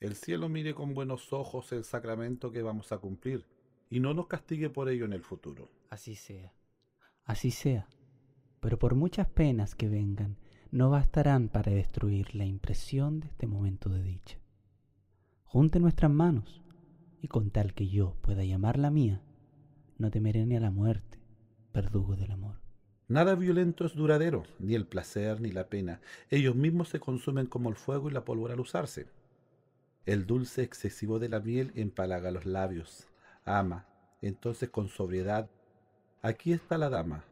El cielo mire con buenos ojos el sacramento que vamos a cumplir y no nos castigue por ello en el futuro. Así sea, así sea. Pero por muchas penas que vengan, no bastarán para destruir la impresión de este momento de dicha. Junte nuestras manos, y con tal que yo pueda llamar la mía, no temeré ni a la muerte, verdugo del amor. Nada violento es duradero, ni el placer ni la pena. Ellos mismos se consumen como el fuego y la pólvora al usarse. El dulce excesivo de la miel empalaga los labios. Ama, entonces con sobriedad. Aquí está la dama,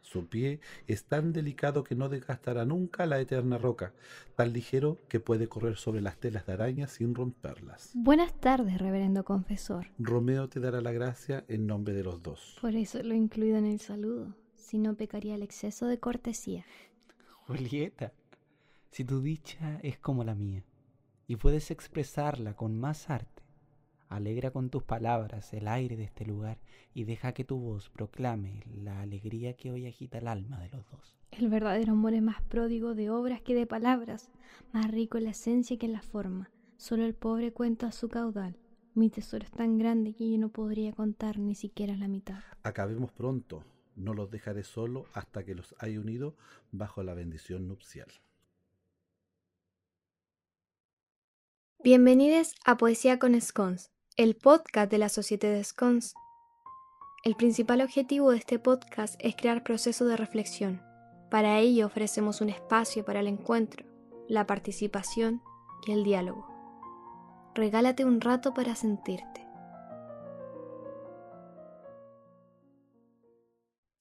su pie es tan delicado que no desgastará nunca la eterna roca, tan ligero que puede correr sobre las telas de araña sin romperlas. Buenas tardes, reverendo confesor. Romeo te dará la gracia en nombre de los dos. Por eso lo he incluido en el saludo, si no pecaría el exceso de cortesía. Julieta, si tu dicha es como la mía, y puedes expresarla con más arte, Alegra con tus palabras el aire de este lugar y deja que tu voz proclame la alegría que hoy agita el alma de los dos. El verdadero amor es más pródigo de obras que de palabras, más rico en la esencia que en la forma. Solo el pobre cuenta su caudal. Mi tesoro es tan grande que yo no podría contar ni siquiera la mitad. Acabemos pronto. No los dejaré solo hasta que los haya unido bajo la bendición nupcial. Bienvenidos a Poesía con Scones el podcast de la Sociedad de Scones. El principal objetivo de este podcast es crear procesos de reflexión. Para ello ofrecemos un espacio para el encuentro, la participación y el diálogo. Regálate un rato para sentirte.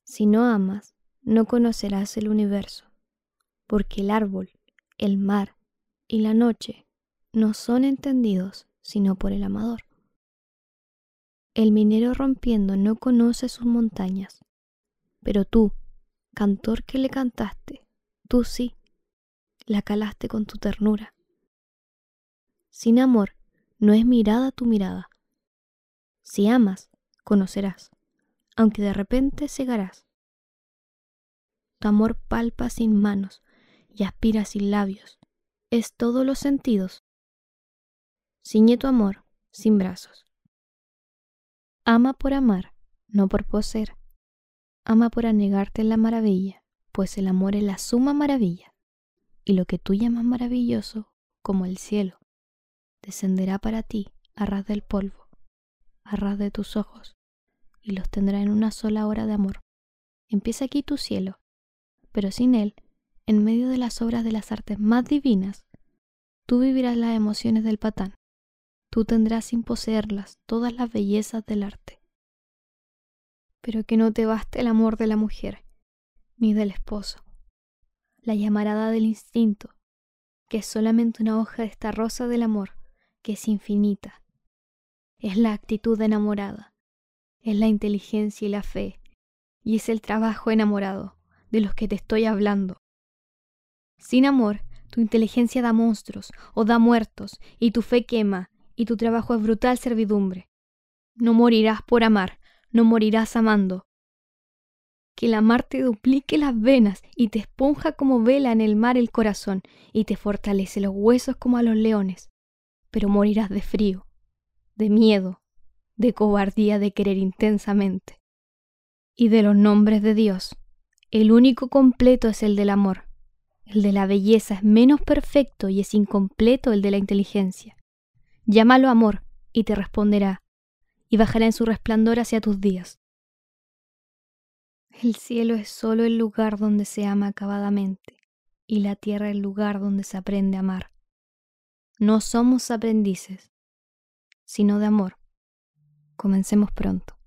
Si no amas, no conocerás el universo, porque el árbol, el mar y la noche no son entendidos sino por el amador. El minero rompiendo no conoce sus montañas, pero tú, cantor que le cantaste, tú sí, la calaste con tu ternura. Sin amor, no es mirada tu mirada. Si amas, conocerás, aunque de repente cegarás. Tu amor palpa sin manos y aspira sin labios, es todos los sentidos. Ciñe tu amor sin brazos. Ama por amar, no por poseer. Ama por anegarte en la maravilla, pues el amor es la suma maravilla. Y lo que tú llamas maravilloso, como el cielo, descenderá para ti a ras del polvo, a ras de tus ojos, y los tendrá en una sola hora de amor. Empieza aquí tu cielo, pero sin él, en medio de las obras de las artes más divinas, tú vivirás las emociones del patán, tú tendrás sin poseerlas todas las bellezas del arte. Pero que no te baste el amor de la mujer, ni del esposo, la llamarada del instinto, que es solamente una hoja de esta rosa del amor, que es infinita. Es la actitud enamorada, es la inteligencia y la fe, y es el trabajo enamorado de los que te estoy hablando. Sin amor, tu inteligencia da monstruos o da muertos, y tu fe quema, y tu trabajo es brutal servidumbre. No morirás por amar, no morirás amando. Que el amar te duplique las venas y te esponja como vela en el mar el corazón y te fortalece los huesos como a los leones. Pero morirás de frío, de miedo, de cobardía de querer intensamente. Y de los nombres de Dios, el único completo es el del amor. El de la belleza es menos perfecto y es incompleto el de la inteligencia. Llámalo amor, y te responderá, y bajará en su resplandor hacia tus días. El cielo es solo el lugar donde se ama acabadamente, y la tierra el lugar donde se aprende a amar. No somos aprendices, sino de amor. Comencemos pronto.